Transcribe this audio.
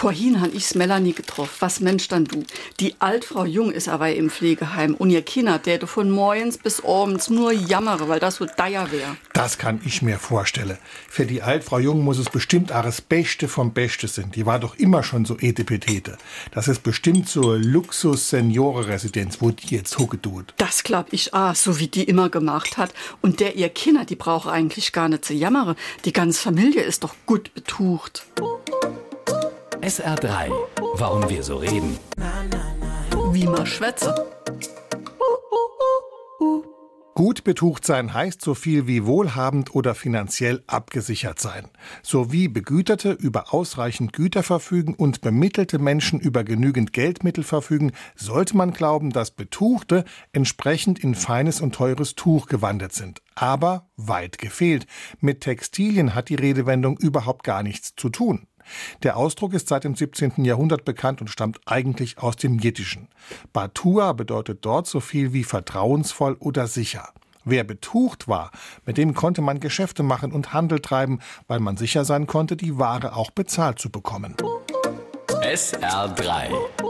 Vorhin han ich's Melanie getroffen. Was Mensch dann du? Die Altfrau Jung ist aber im Pflegeheim und ihr Kinder, der du von morgens bis abends nur jammere, weil das so deier wär. Das kann ich mir vorstellen. Für die Altfrau Jung muss es bestimmt auch das Beste vom Beste sind. Die war doch immer schon so etepetete. Das ist bestimmt so Luxus-Seniore-Residenz, wo die jetzt hucke tut. Das glaub ich ah, so wie die immer gemacht hat. Und der ihr Kinder, die braucht eigentlich gar nicht zu jammere. Die ganze Familie ist doch gut betucht. SR3. Warum wir so reden. Wie man schwätze. Gut betucht sein heißt so viel wie wohlhabend oder finanziell abgesichert sein. Sowie Begüterte über ausreichend Güter verfügen und bemittelte Menschen über genügend Geldmittel verfügen, sollte man glauben, dass Betuchte entsprechend in feines und teures Tuch gewandert sind. Aber weit gefehlt. Mit Textilien hat die Redewendung überhaupt gar nichts zu tun. Der Ausdruck ist seit dem 17. Jahrhundert bekannt und stammt eigentlich aus dem Jiddischen. Batua bedeutet dort so viel wie vertrauensvoll oder sicher. Wer betucht war, mit dem konnte man Geschäfte machen und Handel treiben, weil man sicher sein konnte, die Ware auch bezahlt zu bekommen. SR3.